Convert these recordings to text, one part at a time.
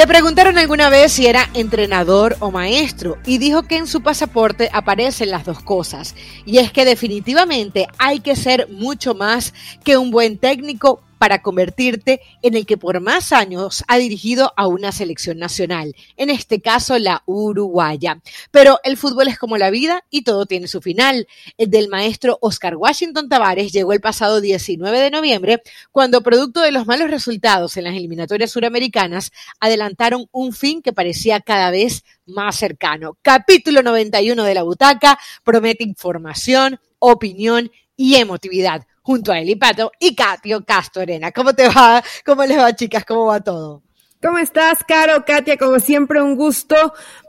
Le preguntaron alguna vez si era entrenador o maestro y dijo que en su pasaporte aparecen las dos cosas. Y es que definitivamente hay que ser mucho más que un buen técnico para convertirte en el que por más años ha dirigido a una selección nacional, en este caso la uruguaya. Pero el fútbol es como la vida y todo tiene su final. El del maestro Oscar Washington Tavares llegó el pasado 19 de noviembre, cuando producto de los malos resultados en las eliminatorias suramericanas, adelantaron un fin que parecía cada vez más cercano. Capítulo 91 de la butaca promete información, opinión y emotividad junto a Eli Pato y Katio Castorena. ¿Cómo te va? ¿Cómo les va, chicas? ¿Cómo va todo? ¿Cómo estás, Caro? Katia, como siempre, un gusto.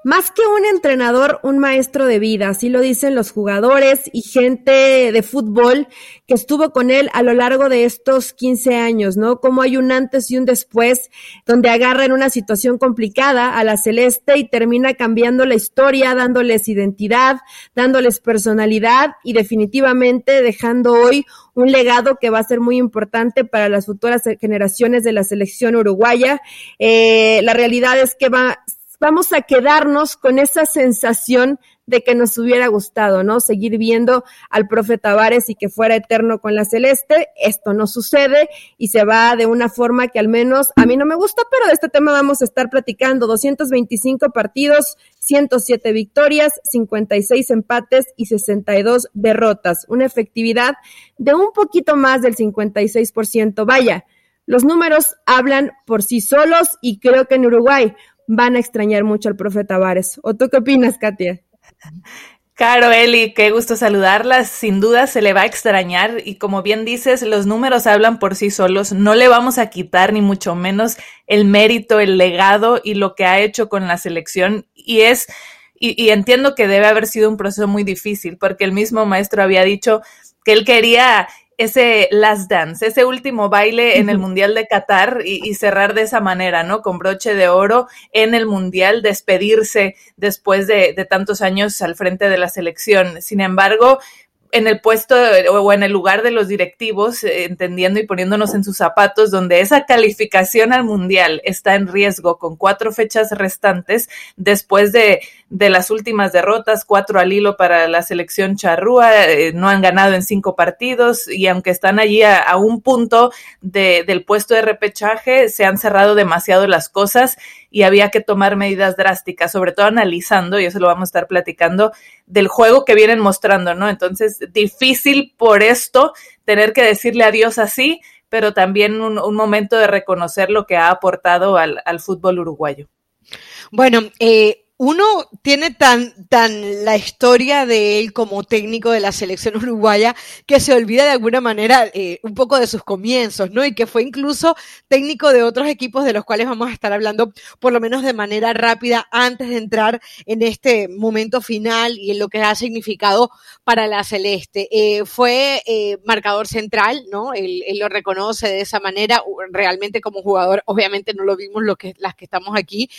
Más que un entrenador, un maestro de vida, así lo dicen los jugadores y gente de fútbol que estuvo con él a lo largo de estos 15 años, ¿no? Como hay un antes y un después, donde agarra en una situación complicada a la celeste y termina cambiando la historia, dándoles identidad, dándoles personalidad y definitivamente dejando hoy un legado que va a ser muy importante para las futuras generaciones de la selección uruguaya. Eh, la realidad es que va, vamos a quedarnos con esa sensación de que nos hubiera gustado, ¿no? Seguir viendo al profe Tavares y que fuera eterno con la celeste. Esto no sucede y se va de una forma que al menos a mí no me gusta, pero de este tema vamos a estar platicando. 225 partidos, 107 victorias, 56 empates y 62 derrotas. Una efectividad de un poquito más del 56%. Vaya, los números hablan por sí solos y creo que en Uruguay van a extrañar mucho al profe Tavares. ¿O tú qué opinas, Katia? Caro, Eli, qué gusto saludarlas. Sin duda se le va a extrañar y como bien dices, los números hablan por sí solos. No le vamos a quitar ni mucho menos el mérito, el legado y lo que ha hecho con la selección. Y es, y, entiendo que debe haber sido un proceso muy difícil porque el mismo maestro había dicho que él quería ese last dance, ese último baile en el Mundial de Qatar y, cerrar de esa manera, ¿no? Con broche de oro en el Mundial, despedirse después de, de tantos años al frente de la selección. Sin embargo, en el puesto o en el lugar de los directivos, eh, entendiendo y poniéndonos en sus zapatos, donde esa calificación al mundial está en riesgo con cuatro fechas restantes después de, de las últimas derrotas, cuatro al hilo para la selección charrúa, eh, no han ganado en cinco partidos y aunque están allí a, un punto de, del puesto de repechaje, se han cerrado demasiado las cosas y había que tomar medidas drásticas, sobre todo analizando, y eso lo vamos a estar platicando, del juego que vienen mostrando, ¿no? Entonces, difícil por esto tener que decirle adiós así, pero también un, un momento de reconocer lo que ha aportado al, al fútbol uruguayo. Bueno, eh, uno tiene tan, tan la historia de él como técnico de la selección uruguaya que se olvida de alguna manera eh, un poco de sus comienzos, ¿no? Y que fue incluso técnico de otros equipos de los cuales vamos a estar hablando por lo menos de manera rápida antes de entrar en este momento final y en lo que ha significado para la celeste. Eh, fue eh, marcador central, ¿no? Él, él, lo reconoce de esa manera, realmente como jugador, obviamente no lo vimos lo que, las que estamos aquí,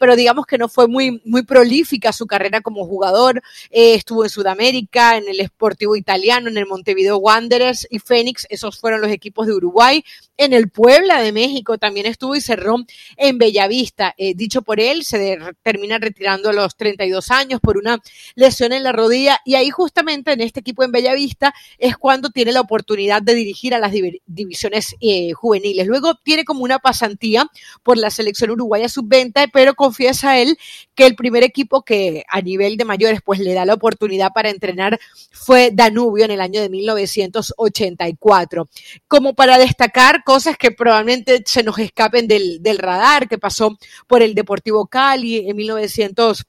pero digamos que no fue muy muy prolífica su carrera como jugador. Eh, estuvo en Sudamérica, en el Sportivo Italiano, en el Montevideo Wanderers y Fénix. Esos fueron los equipos de Uruguay. En el Puebla de México también estuvo y cerró en Bellavista. Eh, dicho por él, se termina retirando a los 32 años por una lesión en la rodilla. Y ahí justamente en este equipo en Bellavista es cuando tiene la oportunidad de dirigir a las divisiones eh, juveniles. Luego tiene como una pasantía por la selección uruguaya sub-20, pero confiesa él que el primer equipo que a nivel de mayores pues le da la oportunidad para entrenar fue Danubio en el año de 1984. Como para destacar cosas que probablemente se nos escapen del, radar, que pasó por el Deportivo Cali en 1900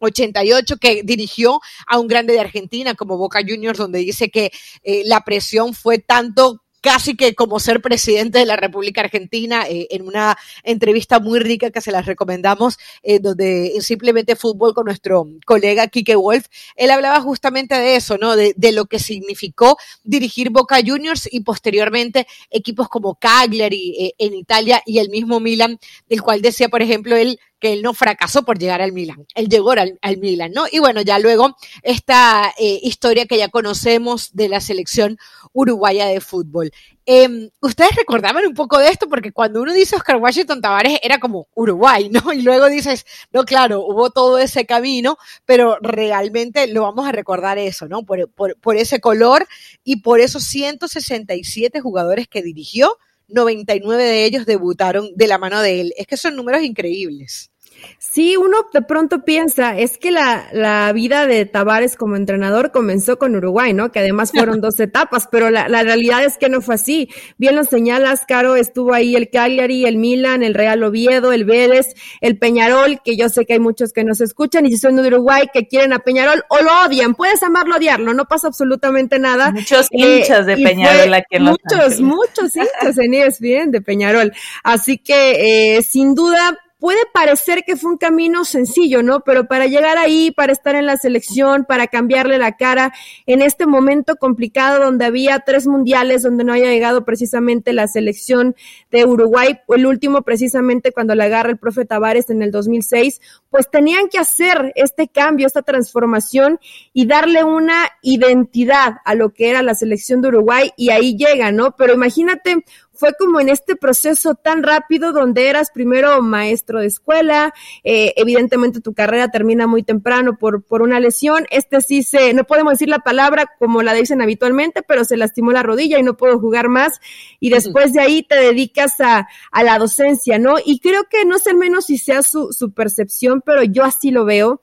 88 que dirigió a un grande de Argentina como Boca Juniors, donde dice que eh, la presión fue tanto casi que como ser presidente de la República Argentina eh, en una entrevista muy rica que se las recomendamos, eh, donde simplemente fútbol con nuestro colega Kike Wolf, él hablaba justamente de eso, ¿no? De, de, lo que significó dirigir Boca Juniors y posteriormente equipos como Cagliari eh, en Italia y el mismo Milan, del cual decía, por ejemplo, él que él no fracasó por llegar al Milan, él llegó al, al Milan, ¿no? Y bueno, ya luego esta eh, historia que ya conocemos de la selección uruguaya de fútbol. Eh, Ustedes recordaban un poco de esto porque cuando uno dice Oscar Washington Tavares era como Uruguay, ¿no? Y luego dices, no, claro, hubo todo ese camino, pero realmente lo vamos a recordar eso, ¿no? Por, por, por ese color y por esos 167 jugadores que dirigió, 99 de ellos debutaron de la mano de él. Es que son números increíbles. Sí, uno de pronto piensa, es que la, la, vida de Tavares como entrenador comenzó con Uruguay, ¿no? Que además fueron dos etapas, pero la, la, realidad es que no fue así. Bien lo señalas, Caro, estuvo ahí el Cagliari, el Milan, el Real Oviedo, el Vélez, el Peñarol, que yo sé que hay muchos que nos escuchan y si son de Uruguay que quieren a Peñarol o lo odian, puedes amarlo odiarlo, no pasa absolutamente nada. Muchos eh, hinchas de Peñarol aquí en Muchos, Los muchos hinchas en ESPN de Peñarol. Así que, eh, sin duda, puede parecer que fue un camino sencillo, ¿no? Pero para llegar ahí, para estar en la selección, para cambiarle la cara en este momento complicado donde había tres mundiales, donde no haya llegado precisamente la selección de Uruguay, el último precisamente cuando la agarra el profe Tavares en el 2006, pues tenían que hacer este cambio, esta transformación y darle una identidad a lo que era la selección de Uruguay y ahí llega, ¿no? Pero imagínate fue como en este proceso tan rápido donde eras primero maestro de escuela, eh, evidentemente tu carrera termina muy temprano por, por una lesión, este sí se, no podemos decir la palabra como la dicen habitualmente, pero se lastimó la rodilla y no puedo jugar más, y después de ahí te dedicas a, a la docencia, ¿no? Y creo que no sé menos si sea su, su percepción, pero yo así lo veo,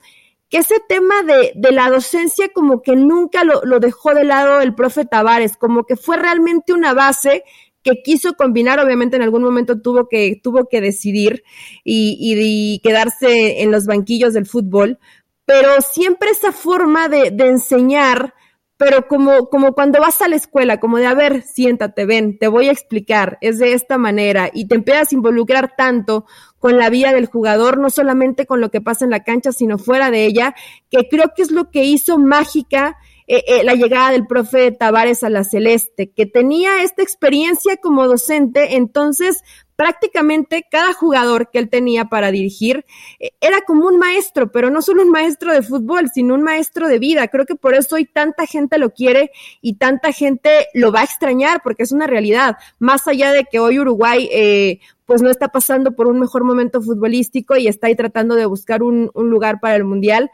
que ese tema de, de, la docencia como que nunca lo, lo, dejó de lado el profe Tavares, como que fue realmente una base que quiso combinar, obviamente en algún momento tuvo que, tuvo que decidir y, y, y quedarse en los banquillos del fútbol, pero siempre esa forma de, de enseñar, pero como, como cuando vas a la escuela, como de, a ver, siéntate, ven, te voy a explicar, es de esta manera, y te empiezas a involucrar tanto con la vida del jugador, no solamente con lo que pasa en la cancha, sino fuera de ella, que creo que es lo que hizo mágica eh, eh, la llegada del profe Tavares a la Celeste, que tenía esta experiencia como docente, entonces prácticamente cada jugador que él tenía para dirigir eh, era como un maestro, pero no solo un maestro de fútbol, sino un maestro de vida. Creo que por eso hoy tanta gente lo quiere y tanta gente lo va a extrañar, porque es una realidad. Más allá de que hoy Uruguay eh, pues no está pasando por un mejor momento futbolístico y está ahí tratando de buscar un, un lugar para el Mundial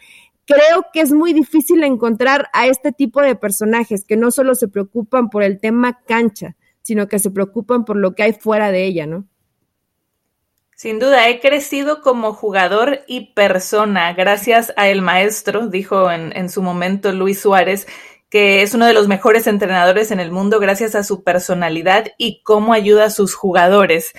creo que es muy difícil encontrar a este tipo de personajes que no solo se preocupan por el tema cancha, sino que se preocupan por lo que hay fuera de ella, ¿no? Sin duda, he crecido como jugador y persona gracias a el maestro, dijo en, en, su momento Luis Suárez, que es uno de los mejores entrenadores en el mundo gracias a su personalidad y cómo ayuda a sus jugadores.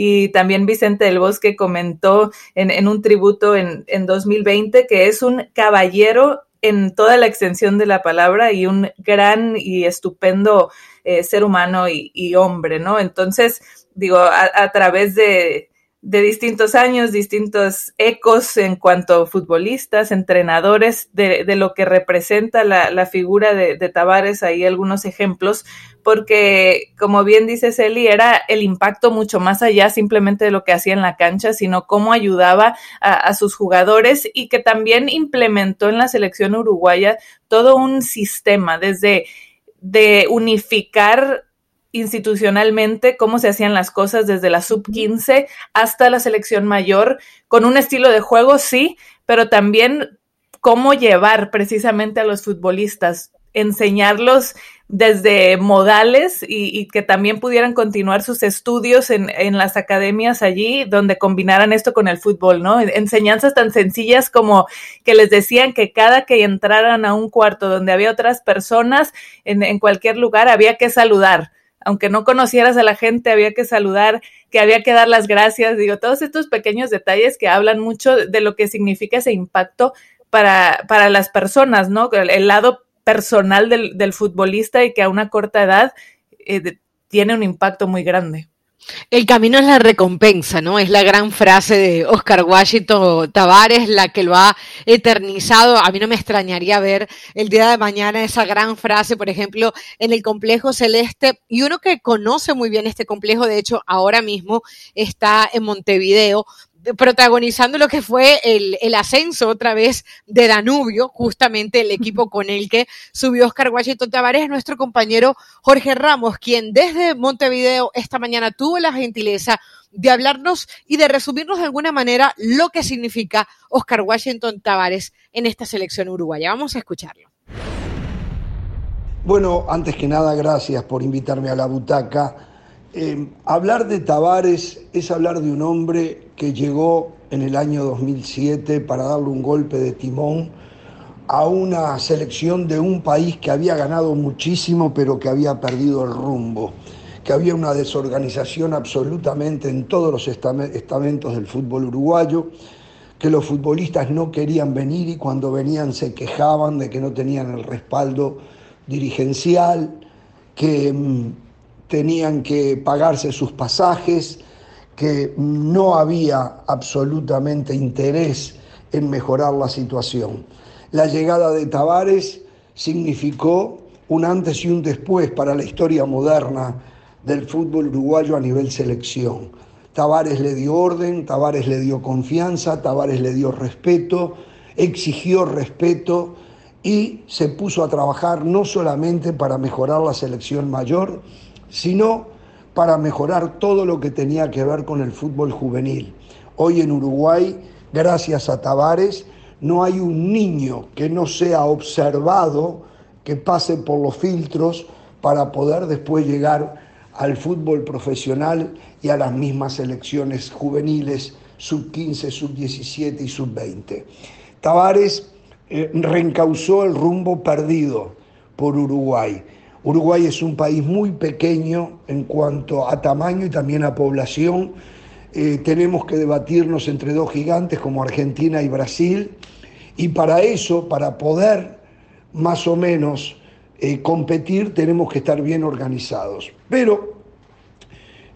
Y también Vicente del Bosque comentó en, en un tributo en, en 2020 que es un caballero en toda la extensión de la palabra y un gran y estupendo eh, ser humano y, y, hombre, ¿no? Entonces, digo, a, a través de, de distintos años, distintos ecos en cuanto a futbolistas, entrenadores, de, de lo que representa la, la figura de, de, Tavares, ahí algunos ejemplos, porque como bien dice Celi, era el impacto mucho más allá simplemente de lo que hacía en la cancha, sino cómo ayudaba a, a sus jugadores y que también implementó en la selección uruguaya todo un sistema desde de unificar institucionalmente cómo se hacían las cosas desde la sub 15 hasta la selección mayor, con un estilo de juego, sí, pero también cómo llevar precisamente a los futbolistas, enseñarlos desde modales y, y que también pudieran continuar sus estudios en, en, las academias allí, donde combinaran esto con el fútbol, ¿no? Enseñanzas tan sencillas como que les decían que cada que entraran a un cuarto donde había otras personas, en, en cualquier lugar, había que saludar aunque no conocieras a la gente, había que saludar, que había que dar las gracias, digo, todos estos pequeños detalles que hablan mucho de lo que significa ese impacto para, para las personas, ¿no? El, lado personal del, del, futbolista y que a una corta edad eh, tiene un impacto muy grande. El camino es la recompensa, ¿no? Es la gran frase de Oscar Washington Tavares, la que lo ha eternizado. A mí no me extrañaría ver el día de mañana esa gran frase, por ejemplo, en el complejo celeste. Y uno que conoce muy bien este complejo, de hecho, ahora mismo está en Montevideo, protagonizando lo que fue el, el, ascenso otra vez de Danubio, justamente el equipo con el que subió Oscar Washington Tavares, nuestro compañero Jorge Ramos, quien desde Montevideo esta mañana tuvo la gentileza de hablarnos y de resumirnos de alguna manera lo que significa Oscar Washington Tavares en esta selección uruguaya. Vamos a escucharlo. Bueno, antes que nada, gracias por invitarme a la butaca. Eh, hablar de Tavares es hablar de un hombre que llegó en el año 2007 para darle un golpe de timón a una selección de un país que había ganado muchísimo pero que había perdido el rumbo, que había una desorganización absolutamente en todos los estamentos del fútbol uruguayo, que los futbolistas no querían venir y cuando venían se quejaban de que no tenían el respaldo dirigencial, que mm, tenían que pagarse sus pasajes, que no había absolutamente interés en mejorar la situación. La llegada de Tavares significó un antes y un después para la historia moderna del fútbol uruguayo a nivel selección. Tavares le dio orden, Tavares le dio confianza, Tavares le dio respeto, exigió respeto y se puso a trabajar no solamente para mejorar la selección mayor, sino para mejorar todo lo que tenía que ver con el fútbol juvenil. Hoy en Uruguay, gracias a Tavares, no hay un niño que no sea observado, que pase por los filtros para poder después llegar al fútbol profesional y a las mismas selecciones juveniles, sub 15, sub 17 y sub 20. Tavares eh, reencausó el rumbo perdido por Uruguay. Uruguay es un país muy pequeño en cuanto a tamaño y también a población. Eh, tenemos que debatirnos entre dos gigantes como Argentina y Brasil. Y para eso, para poder más o menos eh, competir, tenemos que estar bien organizados. Pero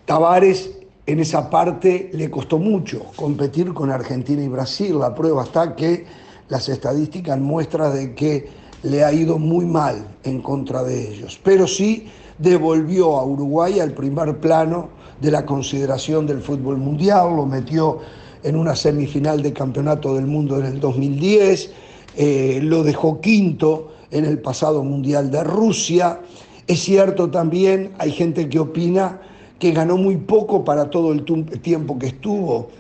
Tavares en esa parte le costó mucho competir con Argentina y Brasil. La prueba está que las estadísticas muestran de que le ha ido muy mal en contra de ellos, pero sí devolvió a Uruguay al primer plano de la consideración del fútbol mundial, lo metió en una semifinal de campeonato del mundo en el 2010, eh, lo dejó quinto en el pasado mundial de Rusia. Es cierto también, hay gente que opina que ganó muy poco para todo el tiempo que estuvo,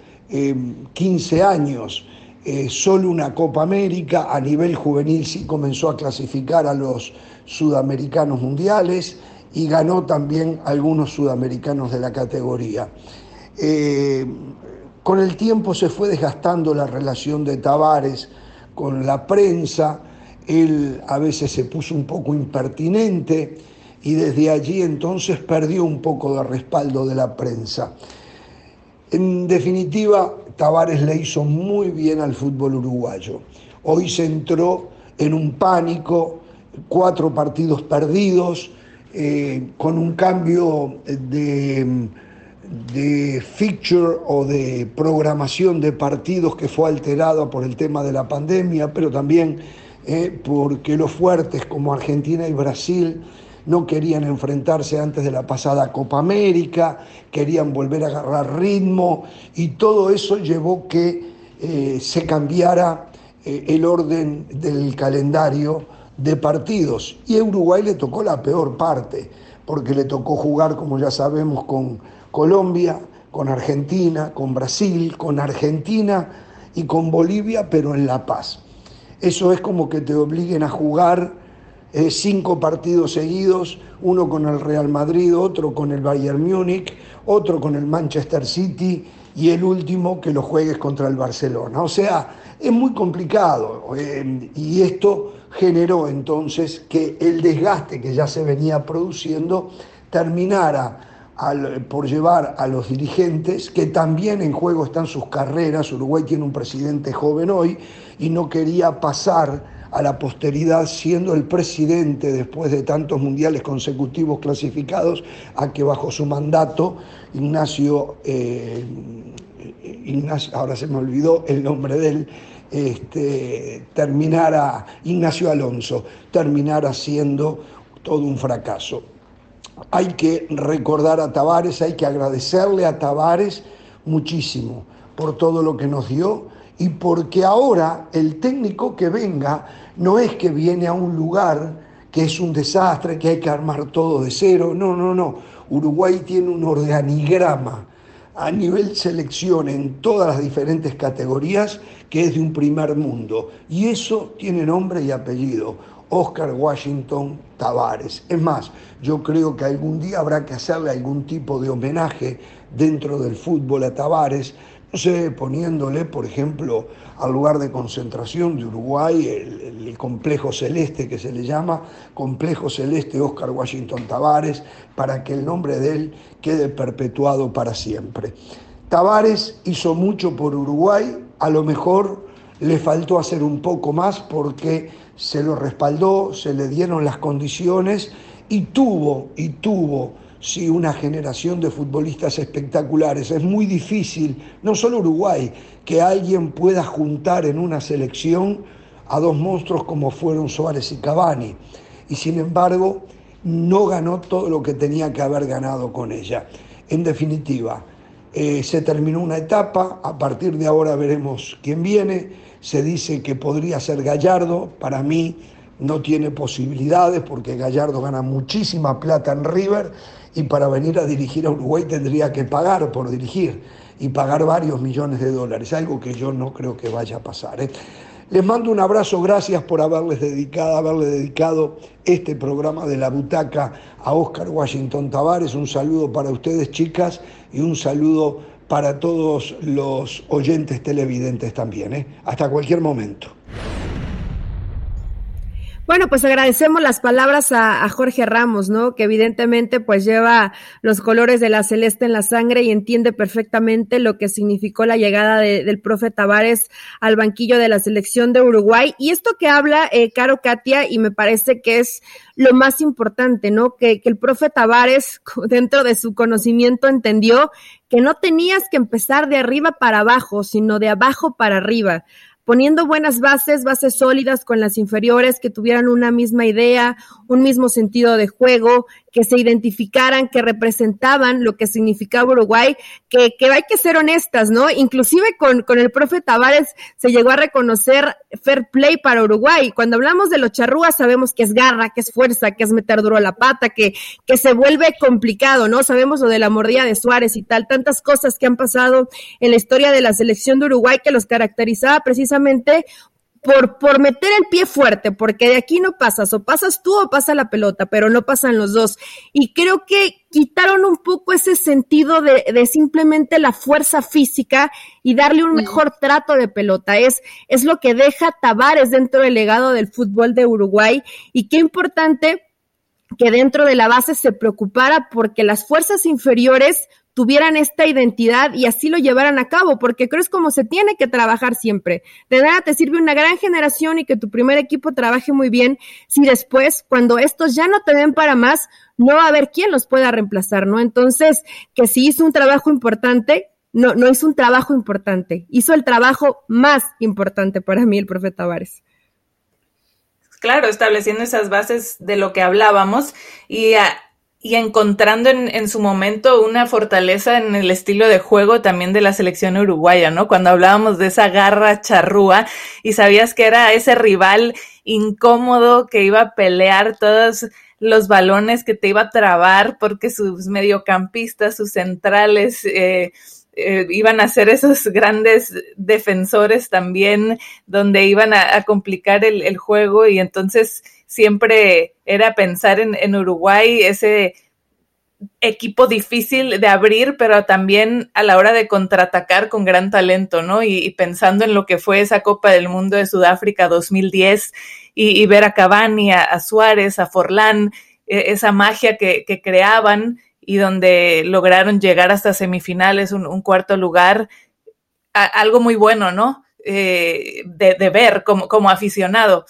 15 eh, años. Eh, solo una Copa América, a nivel juvenil sí comenzó a clasificar a los sudamericanos mundiales y ganó también algunos sudamericanos de la categoría. Eh, con el tiempo se fue desgastando la relación de Tavares con la prensa, él a veces se puso un poco impertinente y desde allí entonces perdió un poco de respaldo de la prensa. En definitiva, Tavares le hizo muy bien al fútbol uruguayo. Hoy se entró en un pánico, cuatro partidos perdidos, eh, con un cambio de, de feature o de programación de partidos que fue alterado por el tema de la pandemia, pero también eh, porque los fuertes como Argentina y Brasil no querían enfrentarse antes de la pasada Copa América, querían volver a agarrar ritmo y todo eso llevó que eh, se cambiara eh, el orden del calendario de partidos. Y a Uruguay le tocó la peor parte, porque le tocó jugar, como ya sabemos, con Colombia, con Argentina, con Brasil, con Argentina y con Bolivia, pero en La Paz. Eso es como que te obliguen a jugar eh, cinco partidos seguidos, uno con el Real Madrid, otro con el Bayern Múnich, otro con el Manchester City y el último que lo juegues contra el Barcelona. O sea, es muy complicado eh, y esto generó entonces que el desgaste que ya se venía produciendo terminara por llevar a los dirigentes, que también en juego están sus carreras, Uruguay tiene un presidente joven hoy y no quería pasar a la posteridad siendo el presidente después de tantos mundiales consecutivos clasificados a que bajo su mandato Ignacio, eh, Ignacio ahora se me olvidó el nombre de él, este, terminara, Ignacio Alonso, terminara siendo todo un fracaso. Hay que recordar a Tavares, hay que agradecerle a Tavares muchísimo, por todo lo que nos dio y porque ahora el técnico que venga no es que viene a un lugar que es un desastre, que hay que armar todo de cero, no, no, no. Uruguay tiene un organigrama a nivel selección en todas las diferentes categorías que es de un primer mundo. Y eso tiene nombre y apellido. Oscar Washington Tavares. Es más, yo creo que algún día habrá que hacerle algún tipo de homenaje dentro del fútbol a Tavares, no sé, poniéndole, por ejemplo, al lugar de concentración de Uruguay, el, el, complejo celeste que se le llama, complejo celeste Oscar Washington Tavares, para que el nombre de él quede perpetuado para siempre. Tavares hizo mucho por Uruguay, a lo mejor le faltó hacer un poco más porque se lo respaldó, se le dieron las condiciones y tuvo, y tuvo sí, una generación de futbolistas espectaculares. Es muy difícil, no solo Uruguay, que alguien pueda juntar en una selección a dos monstruos como fueron Suárez y Cavani. Y sin embargo, no ganó todo lo que tenía que haber ganado con ella. En definitiva, eh, se terminó una etapa, a partir de ahora veremos quién viene. Se dice que podría ser Gallardo, para mí no tiene posibilidades porque Gallardo gana muchísima plata en River y para venir a dirigir a Uruguay tendría que pagar por dirigir y pagar varios millones de dólares, algo que yo no creo que vaya a pasar. ¿eh? Les mando un abrazo, gracias por haberles dedicado, haberle dedicado este programa de la butaca a Oscar Washington Tavares. Un saludo para ustedes, chicas, y un saludo para todos los oyentes televidentes también. ¿eh? Hasta cualquier momento. Bueno, pues agradecemos las palabras a, Jorge Ramos, ¿no? Que evidentemente pues lleva los colores de la celeste en la sangre y entiende perfectamente lo que significó la llegada de, del profe Tavares al banquillo de la selección de Uruguay. Y esto que habla eh, Caro Katia, y me parece que es lo más importante, ¿no? Que, que el profe Tavares, dentro de su conocimiento, entendió que no tenías que empezar de arriba para abajo, sino de abajo para arriba poniendo buenas bases, bases sólidas con las inferiores, que tuvieran una misma idea, un mismo sentido de juego, que se identificaran, que representaban lo que significaba Uruguay, que, que hay que ser honestas, ¿no? Inclusive con, con el profe Tavares se llegó a reconocer fair play para Uruguay. Cuando hablamos de los charrúas sabemos que es garra, que es fuerza, que es meter duro la pata, que, que se vuelve complicado, ¿no? Sabemos lo de la mordida de Suárez y tal, tantas cosas que han pasado en la historia de la selección de Uruguay que los caracterizaba precisamente por, por meter el pie fuerte, porque de aquí no pasas, o pasas tú o pasa la pelota, pero no pasan los dos. Y creo que quitaron un poco ese sentido de, de simplemente la fuerza física y darle un mejor trato de pelota. Es, es lo que deja Tavares dentro del legado del fútbol de Uruguay. Y qué importante que dentro de la base se preocupara porque las fuerzas inferiores tuvieran esta identidad y así lo llevaran a cabo, porque creo es como se tiene que trabajar siempre. De nada te sirve una gran generación y que tu primer equipo trabaje muy bien si después, cuando estos ya no te den para más, no va a haber quien los pueda reemplazar, ¿no? Entonces, que si hizo un trabajo importante, no, no hizo un trabajo importante, hizo el trabajo más importante para mí el profeta Tavares claro, estableciendo esas bases de lo que hablábamos y a, y encontrando en, en, su momento una fortaleza en el estilo de juego también de la selección uruguaya, ¿no? Cuando hablábamos de esa garra charrúa y sabías que era ese rival incómodo que iba a pelear todos los balones, que te iba a trabar porque sus mediocampistas, sus centrales, eh, eh, iban a ser esos grandes defensores también, donde iban a, a complicar el, el, juego y entonces siempre era pensar en, Uruguay ese equipo difícil de abrir, pero también a la hora de contraatacar con gran talento, ¿no? Y, y pensando en lo que fue esa Copa del Mundo de Sudáfrica 2010 y, y ver a Cavani, a, Suárez, a Forlán, eh, esa magia que, que creaban y donde lograron llegar hasta semifinales, un, un cuarto lugar, algo muy bueno, ¿no? Eh, de, de, ver como, como aficionado.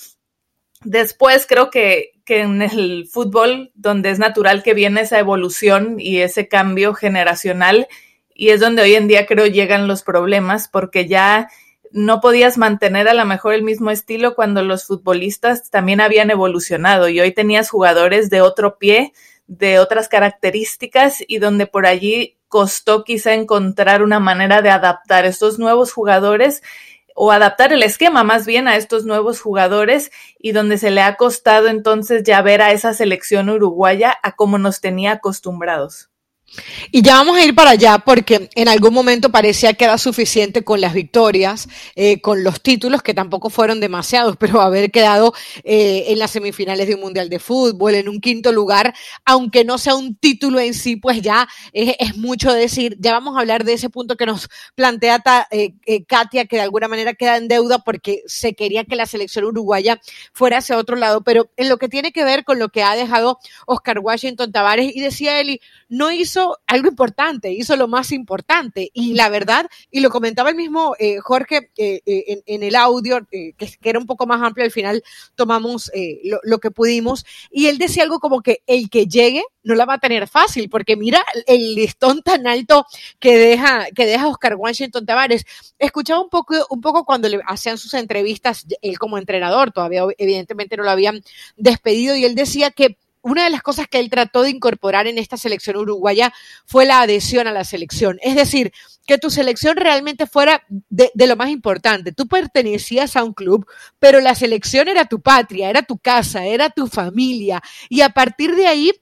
Después creo que, que, en el fútbol, donde es natural que viene esa evolución y ese cambio generacional, y es donde hoy en día creo llegan los problemas, porque ya no podías mantener a lo mejor el mismo estilo cuando los futbolistas también habían evolucionado y hoy tenías jugadores de otro pie, de otras características y donde por allí costó quizá encontrar una manera de adaptar estos nuevos jugadores o adaptar el esquema más bien a estos nuevos jugadores y donde se le ha costado entonces ya ver a esa selección uruguaya a como nos tenía acostumbrados. Y ya vamos a ir para allá porque en algún momento parecía que era suficiente con las victorias, eh, con los títulos, que tampoco fueron demasiados, pero haber quedado eh, en las semifinales de un Mundial de Fútbol, en un quinto lugar, aunque no sea un título en sí, pues ya es, mucho decir. Ya vamos a hablar de ese punto que nos plantea eh, Katia, que de alguna manera queda en deuda porque se quería que la selección uruguaya fuera hacia otro lado, pero en lo que tiene que ver con lo que ha dejado Oscar Washington Tavares, y decía Eli, no hizo algo importante, hizo lo más importante. Y la verdad, y lo comentaba el mismo eh, Jorge eh, eh, en, el audio, que, era un poco más amplio, al final tomamos lo, lo, que pudimos, y él decía algo como que el que llegue no la va a tener fácil, porque mira el listón tan alto que deja, que deja Oscar Washington Tavares. Escuchaba un poco, un poco cuando le hacían sus entrevistas, él como entrenador, todavía evidentemente no lo habían despedido, y él decía que una de las cosas que él trató de incorporar en esta selección uruguaya fue la adhesión a la selección. Es decir, que tu selección realmente fuera de, lo más importante. Tú pertenecías a un club, pero la selección era tu patria, era tu casa, era tu familia. Y a partir de ahí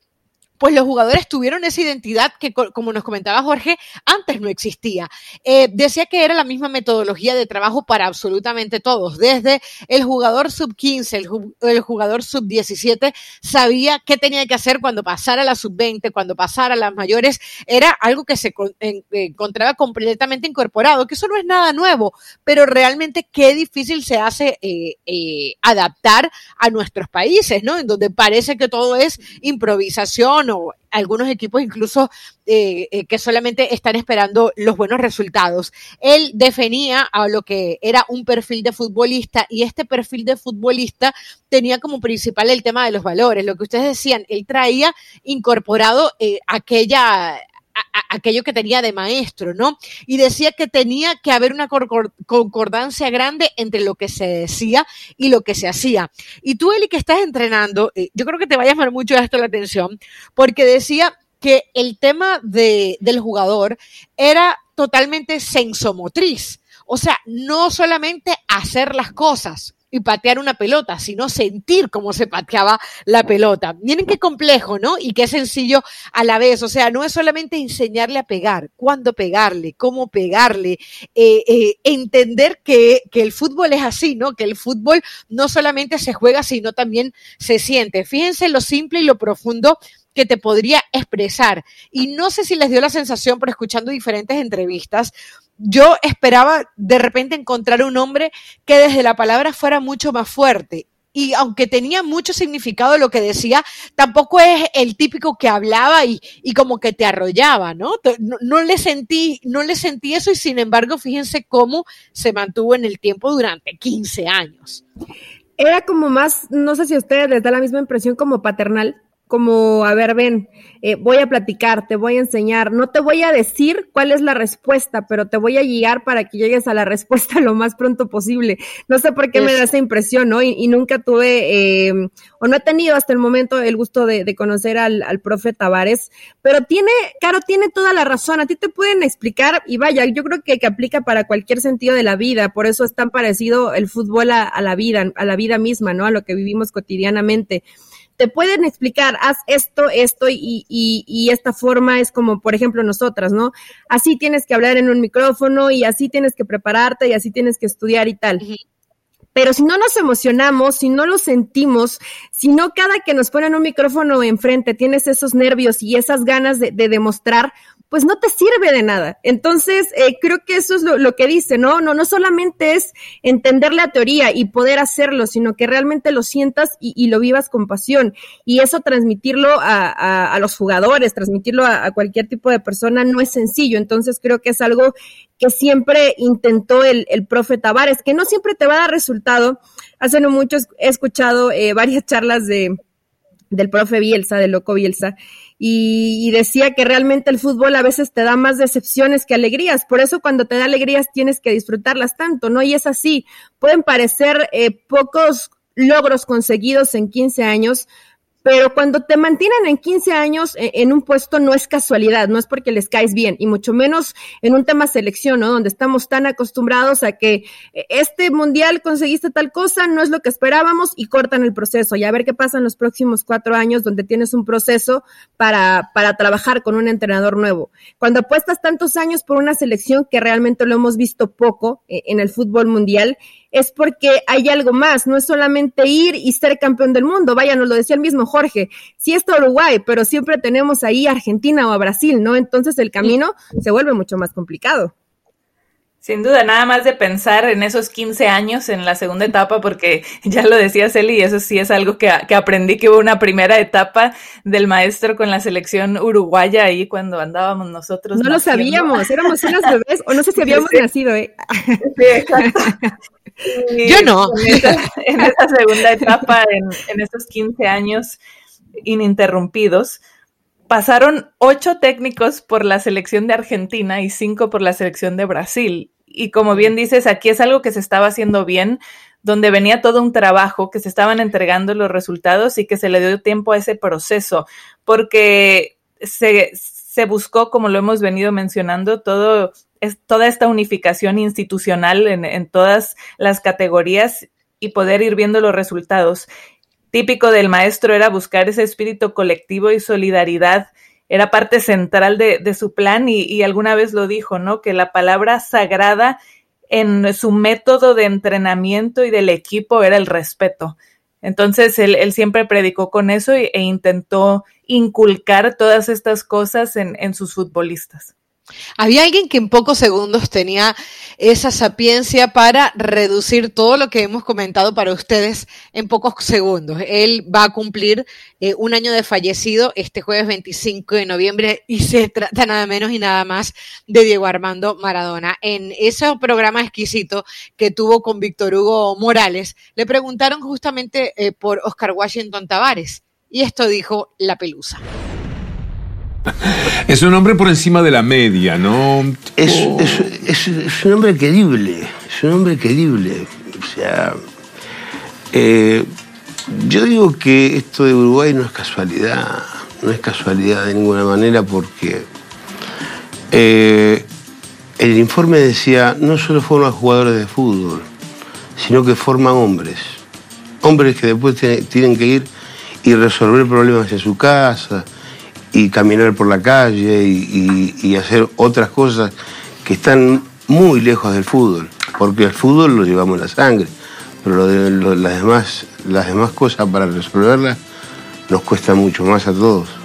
pues los jugadores tuvieron esa identidad que, como nos comentaba Jorge, antes no existía. Eh, decía que era la misma metodología de trabajo para absolutamente todos, desde el jugador sub 15, el, jugador sub 17, sabía qué tenía que hacer cuando pasara a la sub 20, cuando pasara a las mayores, era algo que se encontraba completamente incorporado, que eso no es nada nuevo, pero realmente qué difícil se hace eh, eh, adaptar a nuestros países, ¿no? En donde parece que todo es improvisación algunos equipos incluso eh, eh, que solamente están esperando los buenos resultados. Él definía a lo que era un perfil de futbolista y este perfil de futbolista tenía como principal el tema de los valores. Lo que ustedes decían, él traía incorporado eh, aquella aquello que tenía de maestro, ¿no? Y decía que tenía que haber una concordancia grande entre lo que se decía y lo que se hacía. Y tú, Eli, que estás entrenando, eh, yo creo que te va a llamar mucho esto la atención, porque decía que el tema de, del jugador era totalmente sensomotriz. O sea, no solamente hacer las cosas, y patear una pelota, sino sentir cómo se pateaba la pelota. Miren qué complejo, ¿no? Y qué sencillo a la vez. O sea, no es solamente enseñarle a pegar, cuándo pegarle, cómo pegarle, eh, eh, entender que, que el fútbol es así, ¿no? Que el fútbol no solamente se juega, sino también se siente. Fíjense lo simple y lo profundo que te podría expresar. Y no sé si les dio la sensación por escuchando diferentes entrevistas yo esperaba de repente encontrar un hombre que desde la palabra fuera mucho más fuerte. Y aunque tenía mucho significado lo que decía, tampoco es el típico que hablaba y, y como que te arrollaba, ¿no? ¿no? ¿no? le sentí, no le sentí eso y sin embargo, fíjense cómo se mantuvo en el tiempo durante 15 años. Era como más, no sé si a ustedes les da la misma impresión como paternal, como, a ver, ven, eh, voy a platicar, te voy a enseñar, no te voy a decir cuál es la respuesta, pero te voy a guiar para que llegues a la respuesta lo más pronto posible. No sé por qué me da esa impresión, ¿no? Y, nunca tuve, eh, o no he tenido hasta el momento el gusto de, conocer al, al, profe Tavares, pero tiene, Caro, tiene toda la razón, a ti te pueden explicar, y vaya, yo creo que, que aplica para cualquier sentido de la vida, por eso es tan parecido el fútbol a, a la vida, a la vida misma, ¿no? A lo que vivimos cotidianamente te pueden explicar, haz esto, esto y, y, y, esta forma es como, por ejemplo, nosotras, ¿no? Así tienes que hablar en un micrófono y así tienes que prepararte y así tienes que estudiar y tal. Pero si no nos emocionamos, si no lo sentimos, si no cada que nos ponen un micrófono enfrente tienes esos nervios y esas ganas de, de demostrar, pues no te sirve de nada. Entonces, eh, creo que eso es lo, que dice, ¿no? No, no solamente es entender la teoría y poder hacerlo, sino que realmente lo sientas y, lo vivas con pasión. Y eso transmitirlo a, los jugadores, transmitirlo a, cualquier tipo de persona no es sencillo. Entonces, creo que es algo que siempre intentó el, profe Tavares, que no siempre te va a dar resultado. Hace no mucho he escuchado eh, varias charlas de del profe Bielsa, del loco Bielsa, y, decía que realmente el fútbol a veces te da más decepciones que alegrías. Por eso cuando te da alegrías tienes que disfrutarlas tanto, ¿no? Y es así. Pueden parecer eh, pocos logros conseguidos en 15 años, pero cuando te mantienen en 15 años eh, en un puesto no es casualidad, no es porque les caes bien, y mucho menos en un tema selección, ¿no? Donde estamos tan acostumbrados a que eh, este mundial conseguiste tal cosa, no es lo que esperábamos y cortan el proceso. Y a ver qué pasa en los próximos cuatro años donde tienes un proceso para, para trabajar con un entrenador nuevo. Cuando apuestas tantos años por una selección que realmente lo hemos visto poco eh, en el fútbol mundial, es porque hay algo más, no es solamente ir y ser campeón del mundo. Vaya, nos lo decía el mismo Jorge, sí está Uruguay, pero siempre tenemos ahí Argentina o a Brasil, ¿no? Entonces el camino se vuelve mucho más complicado. Sin duda, nada más de pensar en esos 15 años en la segunda etapa, porque ya lo decía Celi, y eso sí es algo que, que, aprendí, que hubo una primera etapa del maestro con la selección uruguaya ahí cuando andábamos nosotros. No lo sabíamos, éramos unas bebés, o no sé si habíamos nacido, ¿eh? Sí, exacto. Yo no. En esa, segunda etapa, en, en esos 15 años ininterrumpidos, pasaron ocho técnicos por la selección de Argentina y cinco por la selección de Brasil. Y como bien dices, aquí es algo que se estaba haciendo bien, donde venía todo un trabajo, que se estaban entregando los resultados y que se le dio tiempo a ese proceso, porque se, se buscó, como lo hemos venido mencionando, todo es toda esta unificación institucional en, en todas las categorías y poder ir viendo los resultados. Típico del maestro era buscar ese espíritu colectivo y solidaridad. Era parte central de, su plan y, alguna vez lo dijo, ¿no? Que la palabra sagrada en su método de entrenamiento y del equipo era el respeto. Entonces él, siempre predicó con eso e, intentó inculcar todas estas cosas en sus futbolistas. Había alguien que en pocos segundos tenía esa sapiencia para reducir todo lo que hemos comentado para ustedes en pocos segundos. Él va a cumplir eh, un año de fallecido este jueves 25 de noviembre y se trata nada menos y nada más de Diego Armando Maradona. En ese programa exquisito que tuvo con Víctor Hugo Morales, le preguntaron justamente eh, por Oscar Washington Tavares y esto dijo la pelusa. Es un hombre por encima de la media, ¿no? Es, oh. es, es, es, un hombre querible, es un hombre querible. O sea, eh, yo digo que esto de Uruguay no es casualidad, no es casualidad de ninguna manera porque eh, el informe decía, no solo forman jugadores de fútbol, sino que forman hombres. Hombres que después tienen que ir y resolver problemas en su casa, y caminar por la calle y, hacer otras cosas que están muy lejos del fútbol, porque el fútbol lo llevamos en la sangre, pero lo de, lo, las, demás, las demás cosas para resolverlas nos cuesta mucho más a todos.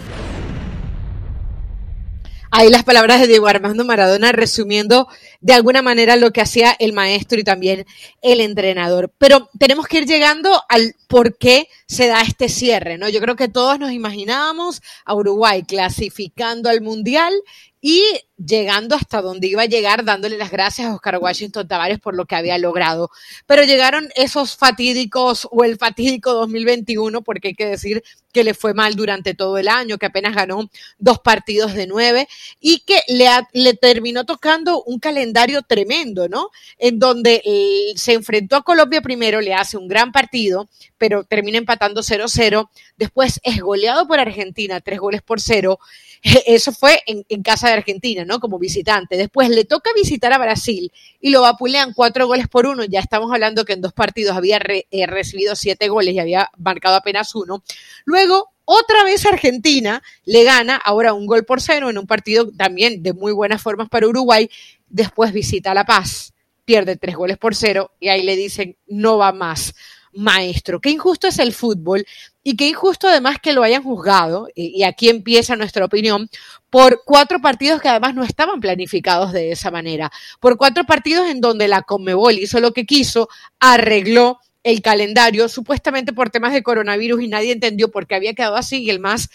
Ahí las palabras de Diego Armando Maradona resumiendo de alguna manera lo que hacía el maestro y también el entrenador. Pero tenemos que ir llegando al por qué se da este cierre, ¿no? Yo creo que todos nos imaginábamos a Uruguay clasificando al Mundial y llegando hasta donde iba a llegar, dándole las gracias a Oscar Washington Tavares por lo que había logrado. Pero llegaron esos fatídicos o el fatídico 2021, porque hay que decir que le fue mal durante todo el año, que apenas ganó dos partidos de nueve y que le, terminó tocando un calendario tremendo, ¿no? En donde eh, se enfrentó a Colombia primero, le hace un gran partido, pero termina empatando 0-0. Después es goleado por Argentina, tres goles por cero. Eso fue en, en, casa de Argentina, ¿no? Como visitante. Después le toca visitar a Brasil y lo vapulean cuatro goles por uno. Ya estamos hablando que en dos partidos había eh, recibido siete goles y había marcado apenas uno. Luego, otra vez Argentina le gana, ahora un gol por cero en un partido también de muy buenas formas para Uruguay. Después visita La Paz, pierde tres goles por cero y ahí le dicen no va más maestro. Qué injusto es el fútbol y qué injusto además que lo hayan juzgado, y, aquí empieza nuestra opinión, por cuatro partidos que además no estaban planificados de esa manera, por cuatro partidos en donde la Conmebol hizo lo que quiso, arregló el calendario, supuestamente por temas de coronavirus y nadie entendió por qué había quedado así y el más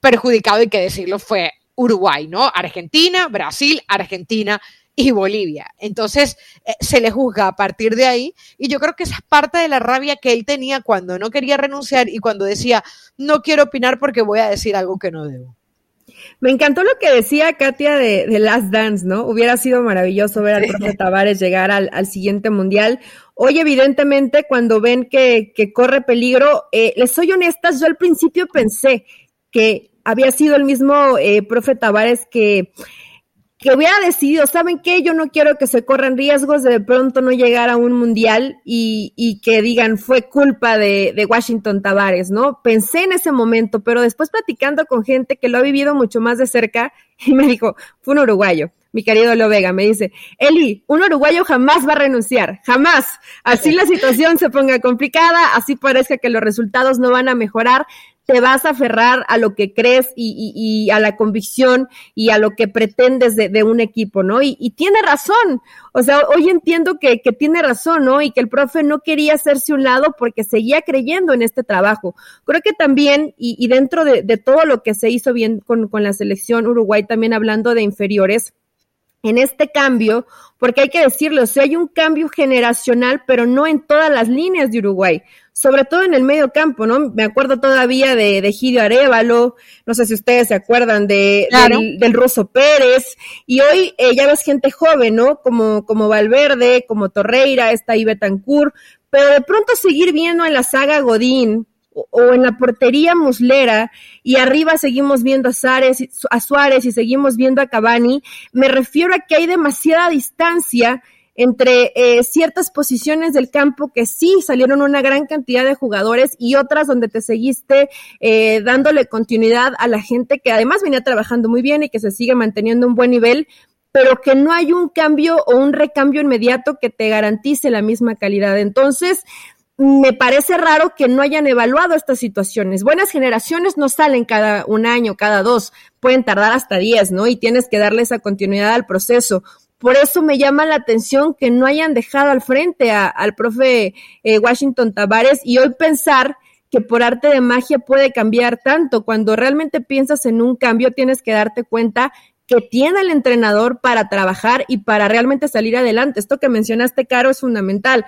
perjudicado, hay que decirlo, fue Uruguay, ¿no? Argentina, Brasil, Argentina, y Bolivia. Entonces eh, se le juzga a partir de ahí y yo creo que esa es parte de la rabia que él tenía cuando no quería renunciar y cuando decía no quiero opinar porque voy a decir algo que no debo. Me encantó lo que decía Katia de, de, Last Dance, ¿no? Hubiera sido maravilloso ver al profe Tavares llegar al, al, siguiente mundial. Hoy, evidentemente, cuando ven que, que corre peligro, eh, les soy honestas, yo al principio pensé que había sido el mismo eh, profe Tavares que que hubiera decidido, ¿saben qué? Yo no quiero que se corran riesgos de, de pronto no llegar a un mundial y, y que digan fue culpa de, de, Washington Tavares, ¿no? Pensé en ese momento, pero después platicando con gente que lo ha vivido mucho más de cerca y me dijo, fue un uruguayo. Mi querido Lo Vega me dice, Eli, un uruguayo jamás va a renunciar, jamás. Así la situación se ponga complicada, así parezca que los resultados no van a mejorar, te vas a aferrar a lo que crees y, a la convicción y a lo que pretendes de, de un equipo, ¿no? Y, y, tiene razón. O sea, hoy entiendo que, que, tiene razón, ¿no? Y que el profe no quería hacerse un lado porque seguía creyendo en este trabajo. Creo que también, y, dentro de, de, todo lo que se hizo bien con, con la selección Uruguay, también hablando de inferiores, en este cambio, porque hay que decirlo, o sea, hay un cambio generacional, pero no en todas las líneas de Uruguay sobre todo en el medio campo, ¿no? Me acuerdo todavía de, de Gidio Arevalo, no sé si ustedes se acuerdan de, claro. del, del, Ruso Pérez, y hoy eh, ya ves gente joven, ¿no? Como, como Valverde, como Torreira, está ahí Betancourt, pero de pronto seguir viendo en la saga Godín, o en la portería Muslera y arriba seguimos viendo a Suárez, y seguimos viendo a Cavani, me refiero a que hay demasiada distancia entre eh, ciertas posiciones del campo que sí salieron una gran cantidad de jugadores y otras donde te seguiste eh, dándole continuidad a la gente que además venía trabajando muy bien y que se sigue manteniendo un buen nivel, pero que no hay un cambio o un recambio inmediato que te garantice la misma calidad. Entonces, me parece raro que no hayan evaluado estas situaciones. Buenas generaciones no salen cada un año, cada dos, pueden tardar hasta diez, ¿no? Y tienes que darle esa continuidad al proceso. Por eso me llama la atención que no hayan dejado al frente al profe eh, Washington Tavares y hoy pensar que por arte de magia puede cambiar tanto. Cuando realmente piensas en un cambio, tienes que darte cuenta que tiene el entrenador para trabajar y para realmente salir adelante. Esto que mencionaste, Caro, es fundamental.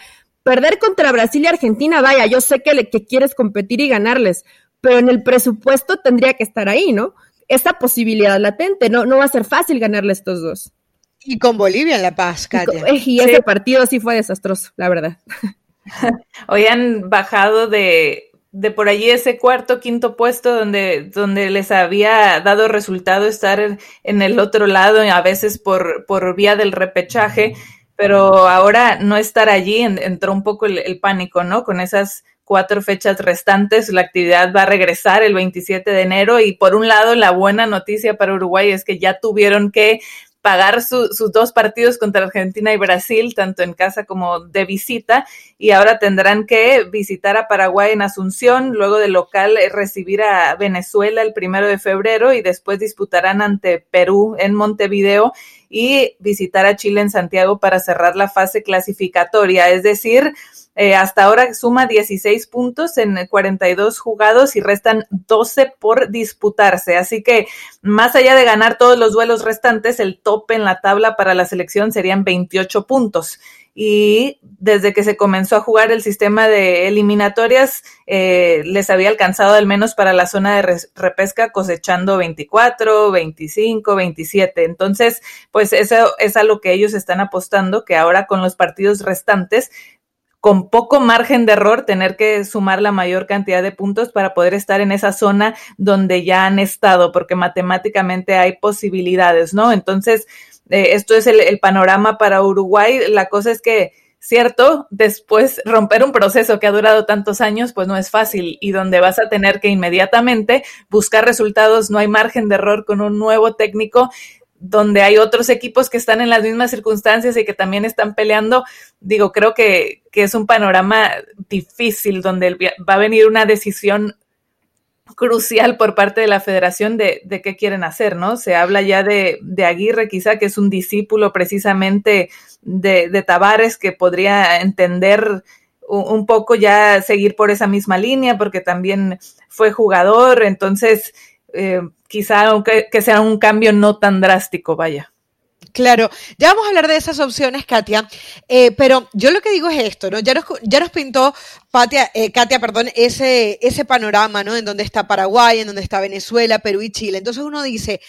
Perder contra Brasil y Argentina, vaya, yo sé que, le, que quieres competir y ganarles, pero en el presupuesto tendría que estar ahí, ¿no? Esa posibilidad latente, no, no va a ser fácil ganarle a estos dos. Y con Bolivia en La Paz, Katia. Y, y ese sí. partido sí fue desastroso, la verdad. Hoy han bajado de, de por allí ese cuarto, quinto puesto donde, donde les había dado resultado estar en, en el otro lado, a veces por, por vía del repechaje, pero ahora no estar allí entró un poco el, el pánico, ¿no? Con esas cuatro fechas restantes. La actividad va a regresar el 27 de enero y por un lado la buena noticia para Uruguay es que ya tuvieron que pagar su, sus dos partidos contra Argentina y Brasil, tanto en casa como de visita, y ahora tendrán que visitar a Paraguay en Asunción, luego de local eh, recibir a Venezuela el primero de febrero y después disputarán ante Perú en Montevideo y visitar a Chile en Santiago para cerrar la fase clasificatoria. Es decir, eh, hasta ahora suma 16 puntos en 42 jugados y restan 12 por disputarse. Así que más allá de ganar todos los duelos restantes, el tope en la tabla para la selección serían 28 puntos y desde que se comenzó a jugar el sistema de eliminatorias eh, les había alcanzado al menos para la zona de repesca cosechando 24, 25, 27. Entonces, pues eso es a lo que ellos están apostando, que ahora con los partidos restantes con poco margen de error tener que sumar la mayor cantidad de puntos para poder estar en esa zona donde ya han estado, porque matemáticamente hay posibilidades, ¿no? Entonces, eh, esto es el, el, panorama para Uruguay. La cosa es que, cierto, después romper un proceso que ha durado tantos años, pues no es fácil y donde vas a tener que inmediatamente buscar resultados, no hay margen de error con un nuevo técnico donde hay otros equipos que están en las mismas circunstancias y que también están peleando, digo, creo que, que es un panorama difícil donde va a venir una decisión crucial por parte de la federación de, de, qué quieren hacer, ¿no? Se habla ya de, de, Aguirre, quizá que es un discípulo precisamente de, de Tavares que podría entender un, poco ya seguir por esa misma línea porque también fue jugador, entonces eh, quizá aunque que sea un cambio no tan drástico, vaya. Claro, ya vamos a hablar de esas opciones, Katia, eh, pero yo lo que digo es esto, ¿no? Ya nos, ya nos pintó Patia, eh, Katia, perdón, ese, ese panorama, ¿no? En donde está Paraguay, en donde está Venezuela, Perú y Chile. Entonces uno dice,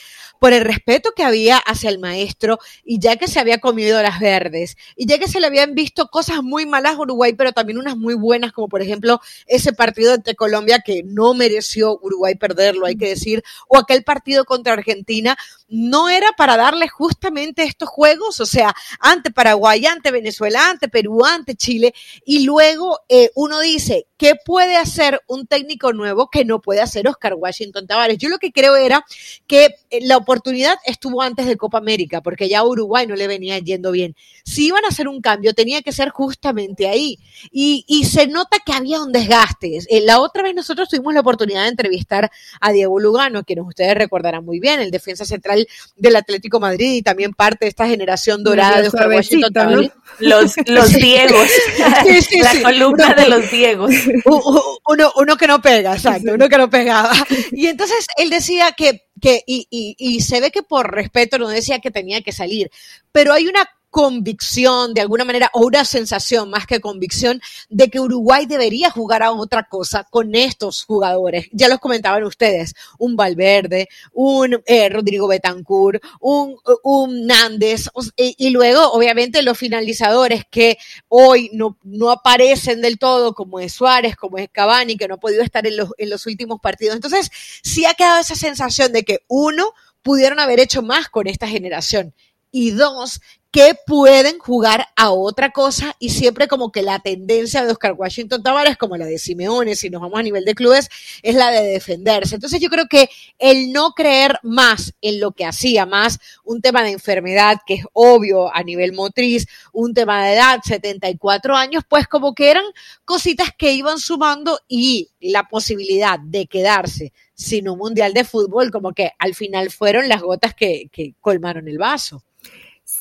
por el respeto que había hacia el maestro y ya que se había comido las verdes y ya que se le habían visto cosas muy malas a Uruguay, pero también unas muy buenas, como por ejemplo ese partido ante Colombia que no mereció Uruguay perderlo, hay que decir, o aquel partido contra Argentina, no era para darle justamente estos juegos, o sea, ante Paraguay, ante Venezuela, ante Perú, ante Chile, y luego eh, uno dice, ¿qué puede hacer un técnico nuevo que no puede hacer Oscar Washington Tavares? Yo lo que creo era que eh, la oportunidad estuvo antes de Copa América, porque ya a Uruguay no le venía yendo bien. Si iban a hacer un cambio, tenía que ser justamente ahí. Y, y se nota que había un desgaste. Eh, la otra vez nosotros tuvimos la oportunidad de entrevistar a Diego Lugano, quien ustedes recordarán muy bien, el defensa central del Atlético Madrid y también parte de esta generación dorada de Oscar Washington Tavares. Los, los Diegos. Sí, sí, la columna de los Diegos. Uno, uno que no pega, exacto, uno que no pegaba. Y entonces él decía que, que y, y, y se ve que por respeto no decía que tenía que salir, pero hay una convicción de alguna manera o una sensación más que convicción de que Uruguay debería jugar a otra cosa con estos jugadores. Ya los comentaban ustedes, un Valverde, un eh, Rodrigo Betancourt, un, un Nández y, luego obviamente los finalizadores que hoy no, no aparecen del todo como es Suárez, como es Cavani, que no ha podido estar en los, en los últimos partidos. Entonces sí ha quedado esa sensación de que uno, pudieron haber hecho más con esta generación y dos, que pueden jugar a otra cosa y siempre como que la tendencia de Oscar Washington Tavares, como la de Simeone, si nos vamos a nivel de clubes, es la de defenderse. Entonces yo creo que el no creer más en lo que hacía, más un tema de enfermedad que es obvio a nivel motriz, un tema de edad, 74 años, pues como que eran cositas que iban sumando y la posibilidad de quedarse sin un mundial de fútbol, como que al final fueron las gotas que, que colmaron el vaso.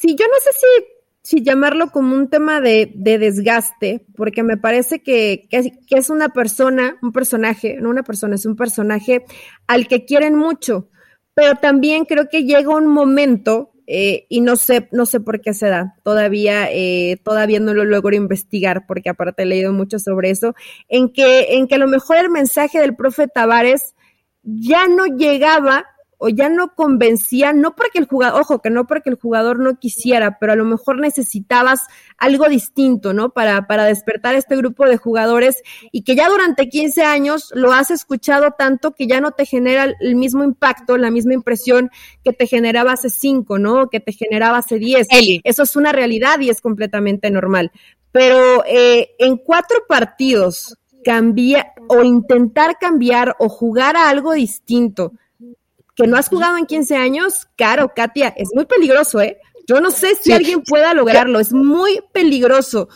Sí, yo no sé si, si llamarlo como un tema de, de desgaste, porque me parece que, que, es una persona, un personaje, no una persona, es un personaje al que quieren mucho, pero también creo que llega un momento, eh, y no sé, no sé por qué se da, todavía, eh, todavía no lo logro investigar, porque aparte he leído mucho sobre eso, en que, en que a lo mejor el mensaje del profe Tavares ya no llegaba o ya no convencía, no porque el jugador, ojo, que no porque el jugador no quisiera, pero a lo mejor necesitabas algo distinto, ¿no? Para, para despertar este grupo de jugadores y que ya durante 15 años lo has escuchado tanto que ya no te genera el mismo impacto, la misma impresión que te generaba hace 5, ¿no? Que te generaba hace 10. Eso es una realidad y es completamente normal. Pero eh, en cuatro partidos, cambiar o intentar cambiar o jugar a algo distinto que no has jugado en 15 años, caro, Katia, es muy peligroso, ¿eh? Yo no sé si sí. alguien pueda lograrlo, es muy peligroso.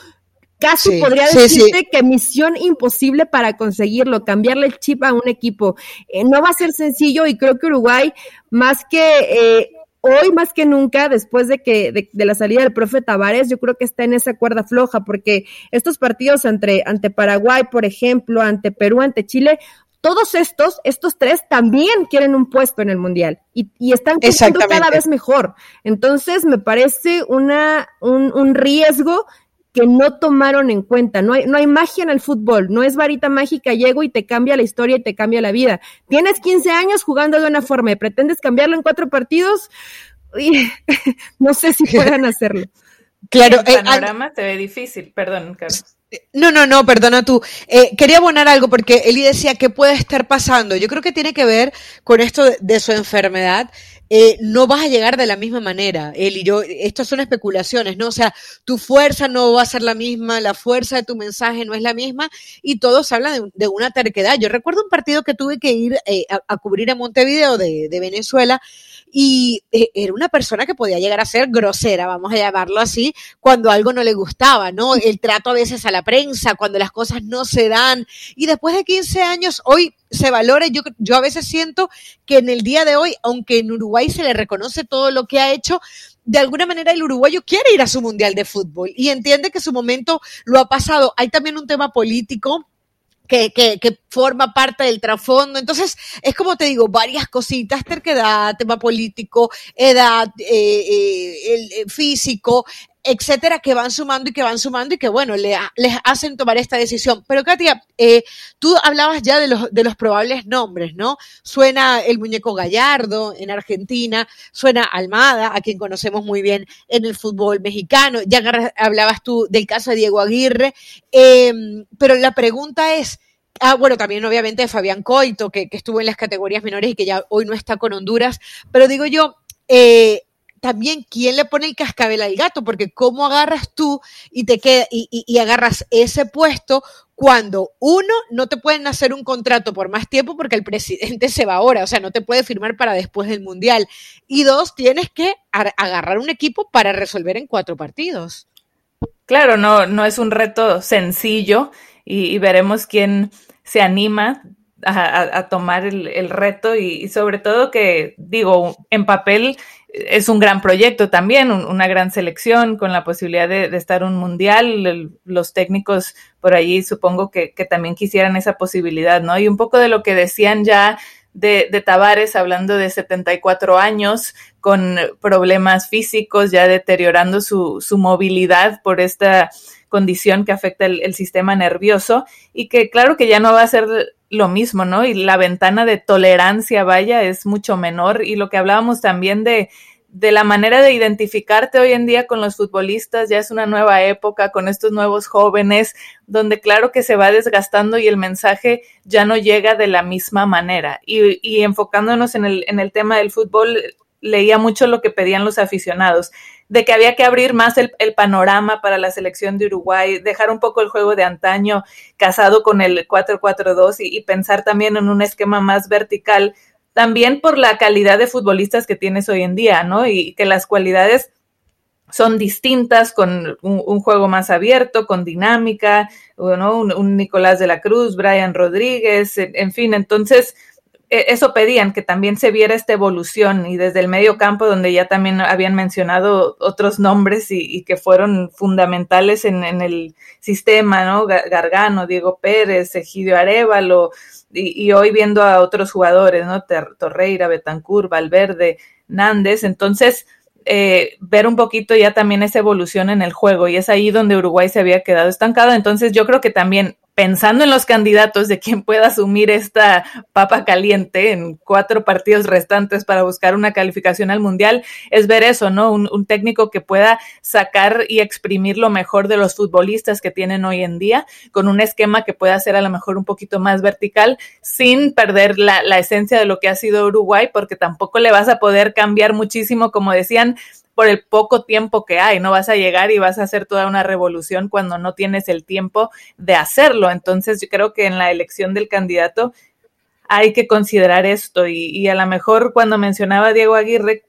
Casi sí, podría decirte sí, que misión imposible para conseguirlo, cambiarle el chip a un equipo. Eh, no va a ser sencillo y creo que Uruguay, más que eh, hoy, más que nunca, después de que de, de, la salida del profe Tavares, yo creo que está en esa cuerda floja, porque estos partidos ante, ante Paraguay, por ejemplo, ante Perú, ante Chile, todos estos, estos tres también quieren un puesto en el mundial y, y están jugando cada vez mejor. Entonces, me parece una, un, un, riesgo que no tomaron en cuenta. No hay, no hay magia en el fútbol, no es varita mágica, llego y te cambia la historia y te cambia la vida. Tienes 15 años jugando de una forma y pretendes cambiarlo en cuatro partidos, y, no sé si puedan hacerlo. Claro, el panorama eh, se ve difícil, perdón, Carlos. No, no, no, perdona tú. Eh, quería abonar algo porque Eli decía qué puede estar pasando. Yo creo que tiene que ver con esto de, de su enfermedad. Eh, no vas a llegar de la misma manera, Eli. Yo, estas son especulaciones, ¿no? O sea, tu fuerza no va a ser la misma, la fuerza de tu mensaje no es la misma y todos hablan de, de una terquedad. Yo recuerdo un partido que tuve que ir eh, a, a, cubrir en Montevideo de, de Venezuela y eh, era una persona que podía llegar a ser grosera, vamos a llamarlo así, cuando algo no le gustaba, ¿no? El trato a veces a la prensa, cuando las cosas no se dan. Y después de 15 años, hoy se valora. Yo, yo a veces siento que en el día de hoy, aunque en Uruguay se le reconoce todo lo que ha hecho, de alguna manera el uruguayo quiere ir a su mundial de fútbol y entiende que su momento lo ha pasado. Hay también un tema político que, forma parte del trasfondo. Entonces, es como te digo, varias cositas, terquedad, tema político, edad, eh, eh, el físico, etcétera, que van sumando y que van sumando y que, bueno, le, les hacen tomar esta decisión. Pero, Katia, eh, tú hablabas ya de los, de los probables nombres, ¿no? Suena el muñeco Gallardo en Argentina, suena Almada, a quien conocemos muy bien en el fútbol mexicano, ya hablabas tú del caso de Diego Aguirre, eh, pero la pregunta es, Ah, bueno, también obviamente de Fabián Coito, que, que, estuvo en las categorías menores y que ya hoy no está con Honduras, pero digo yo, eh, también quién le pone el cascabel al gato, porque cómo agarras tú y te queda y, agarras ese puesto cuando uno no te pueden hacer un contrato por más tiempo porque el presidente se va ahora, o sea, no te puede firmar para después del mundial. Y dos, tienes que agarrar un equipo para resolver en cuatro partidos. Claro, no, no es un reto sencillo y, veremos quién se anima a, tomar el, reto y, sobre todo que, digo, en papel es un gran proyecto también, un, una gran selección con la posibilidad de, estar un mundial. Los técnicos por allí supongo que, también quisieran esa posibilidad, ¿no? Y un poco de lo que decían ya de, de Tavares, hablando de 74 años, con problemas físicos, ya deteriorando su, su movilidad por esta condición que afecta el, sistema nervioso y que claro que ya no va a ser lo mismo, ¿no? Y la ventana de tolerancia, vaya, es mucho menor y lo que hablábamos también de de la manera de identificarte hoy en día con los futbolistas, ya es una nueva época con estos nuevos jóvenes, donde claro que se va desgastando y el mensaje ya no llega de la misma manera. Y, y enfocándonos en el, en el tema del fútbol, leía mucho lo que pedían los aficionados, de que había que abrir más el, panorama para la selección de Uruguay, dejar un poco el juego de antaño casado con el 4-4-2 y, pensar también en un esquema más vertical, también por la calidad de futbolistas que tienes hoy en día, ¿no? Y que las cualidades son distintas, con un, juego más abierto, con dinámica, ¿no? Un, Nicolás de la Cruz, Brian Rodríguez, en, fin, entonces eso pedían, que también se viera esta evolución y desde el medio campo, donde ya también habían mencionado otros nombres y, y que fueron fundamentales en, en, el sistema, ¿no? Gargano, Diego Pérez, Egidio Arevalo, y, y, hoy viendo a otros jugadores, ¿no? Torreira, Betancur, Valverde, Nández, entonces eh, ver un poquito ya también esa evolución en el juego y es ahí donde Uruguay se había quedado estancado, entonces yo creo que también pensando en los candidatos de quien pueda asumir esta papa caliente en cuatro partidos restantes para buscar una calificación al mundial, es ver eso, ¿no? Un, un, técnico que pueda sacar y exprimir lo mejor de los futbolistas que tienen hoy en día, con un esquema que pueda ser a lo mejor un poquito más vertical, sin perder la, la esencia de lo que ha sido Uruguay, porque tampoco le vas a poder cambiar muchísimo, como decían, por el poco tiempo que hay, no vas a llegar y vas a hacer toda una revolución cuando no tienes el tiempo de hacerlo. Entonces yo creo que en la elección del candidato hay que considerar esto y, y a lo mejor cuando mencionaba Diego Aguirre,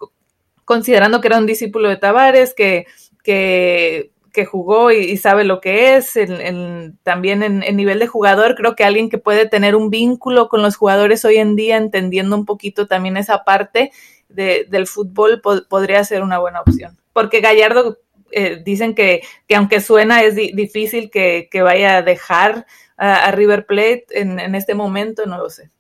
considerando que era un discípulo de Tavares, que, que que jugó y, y, sabe lo que es, en, en, también en, en, nivel de jugador, creo que alguien que puede tener un vínculo con los jugadores hoy en día, entendiendo un poquito también esa parte de, del fútbol, po podría ser una buena opción. Porque Gallardo eh, dicen que, que, aunque suena, es di difícil que, que, vaya a dejar a, a River Plate en, en este momento, no lo sé.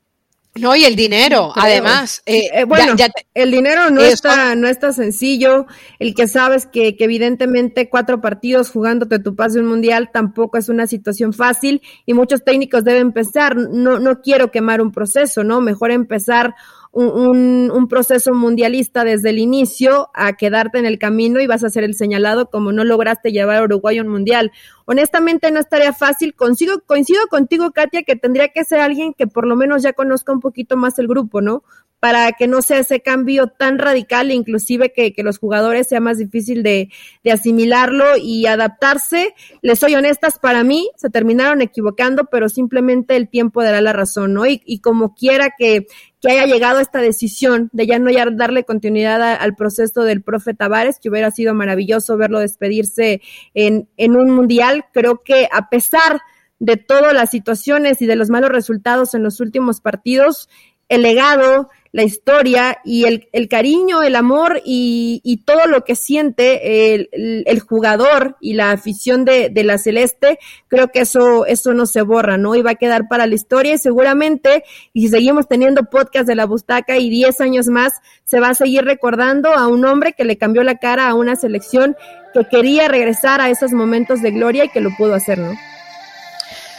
No, y el dinero, además. Eh, eh, bueno, ya, ya te, el dinero no está, no está sencillo. El que sabes que, que, evidentemente cuatro partidos jugándote tu pase un mundial tampoco es una situación fácil y muchos técnicos deben pensar, no, no quiero quemar un proceso, ¿no? Mejor empezar un, un, proceso mundialista desde el inicio a quedarte en el camino y vas a ser el señalado como no lograste llevar a Uruguay a un mundial. Honestamente no estaría fácil. Consigo, coincido contigo, Katia, que tendría que ser alguien que por lo menos ya conozca un poquito más el grupo, ¿no? para que no sea ese cambio tan radical, inclusive que, que los jugadores sea más difícil de, de, asimilarlo y adaptarse. Les soy honestas, para mí se terminaron equivocando, pero simplemente el tiempo dará la razón, ¿no? Y, y como quiera que, que haya llegado esta decisión de ya no ya darle continuidad a, al proceso del profe Tavares, que hubiera sido maravilloso verlo despedirse en, en un mundial, creo que a pesar de todas las situaciones y de los malos resultados en los últimos partidos, el legado, la historia y el, el cariño, el amor y, y, todo lo que siente el, el, jugador y la afición de, de, la Celeste, creo que eso, eso no se borra, ¿no? Y va a quedar para la historia y seguramente, y si seguimos teniendo podcast de la Bustaca y 10 años más, se va a seguir recordando a un hombre que le cambió la cara a una selección que quería regresar a esos momentos de gloria y que lo pudo hacer, ¿no?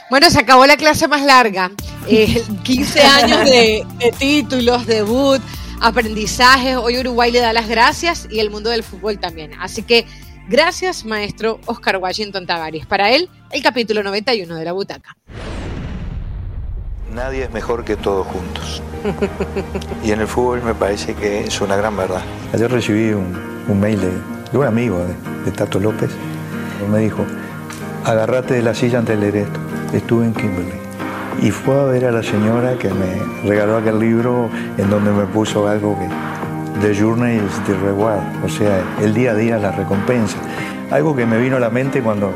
Bueno, se acabó la clase más larga. Eh, 15 años de, de títulos, debut, aprendizajes. Hoy Uruguay le da las gracias y el mundo del fútbol también. Así que gracias, maestro Oscar Washington Tavares. Para él, el capítulo 91 de la butaca. Nadie es mejor que todos juntos. Y en el fútbol me parece que es una gran verdad. Ayer recibí un, un mail de, de, un amigo de, de Tato López. Me dijo, agárrate de la silla antes de leer esto. Estuve en Kimberley. Y fue a ver a la señora que me regaló aquel libro en donde me puso algo que... The Journey is the Reward, o sea, el día a día la recompensa. Algo que me vino a la mente cuando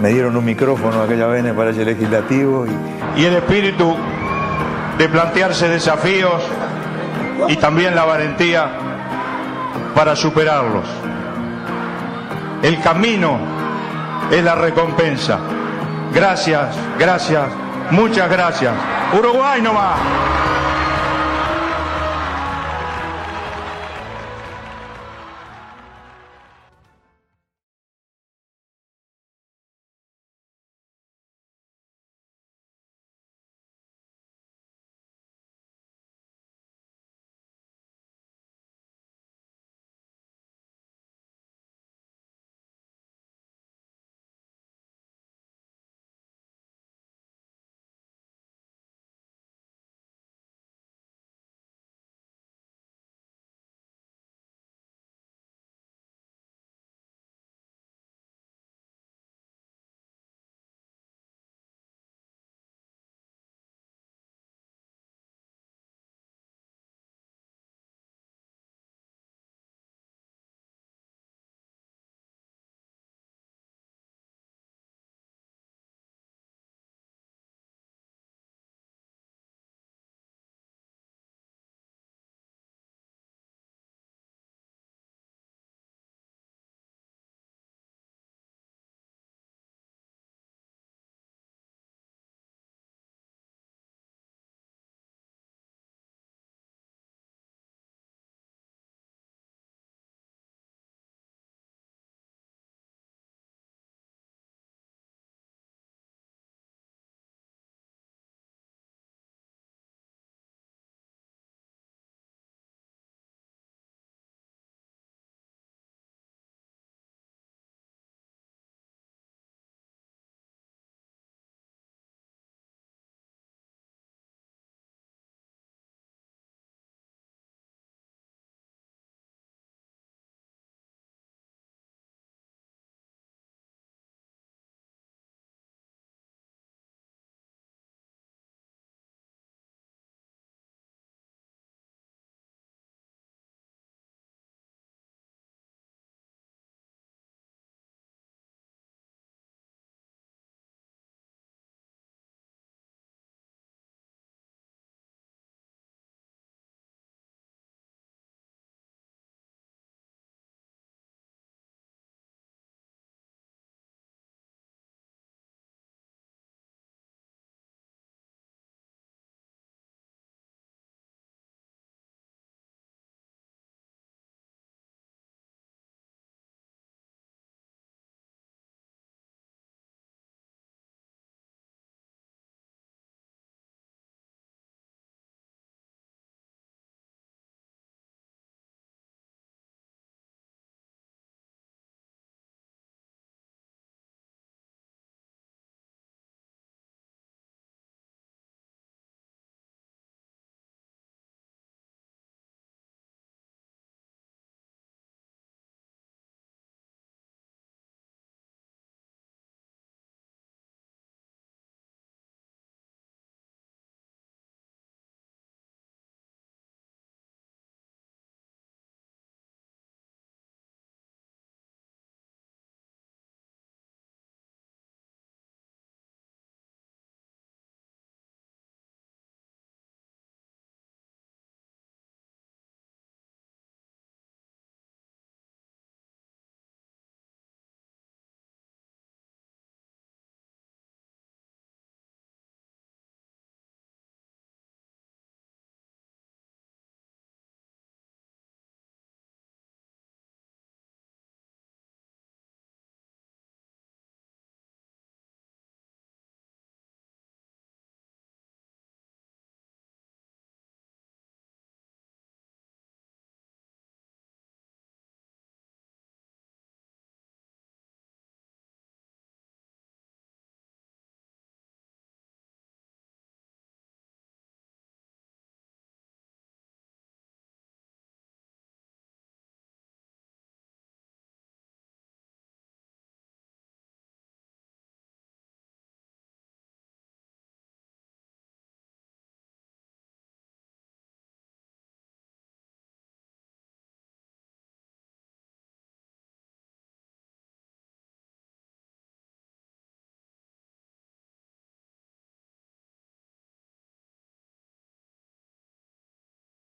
me dieron un micrófono aquella vez en el Palacio Legislativo. Y, y el espíritu de plantearse desafíos y también la valentía para superarlos. El camino es la recompensa. Gracias, gracias, muchas gracias. Uruguay nomás.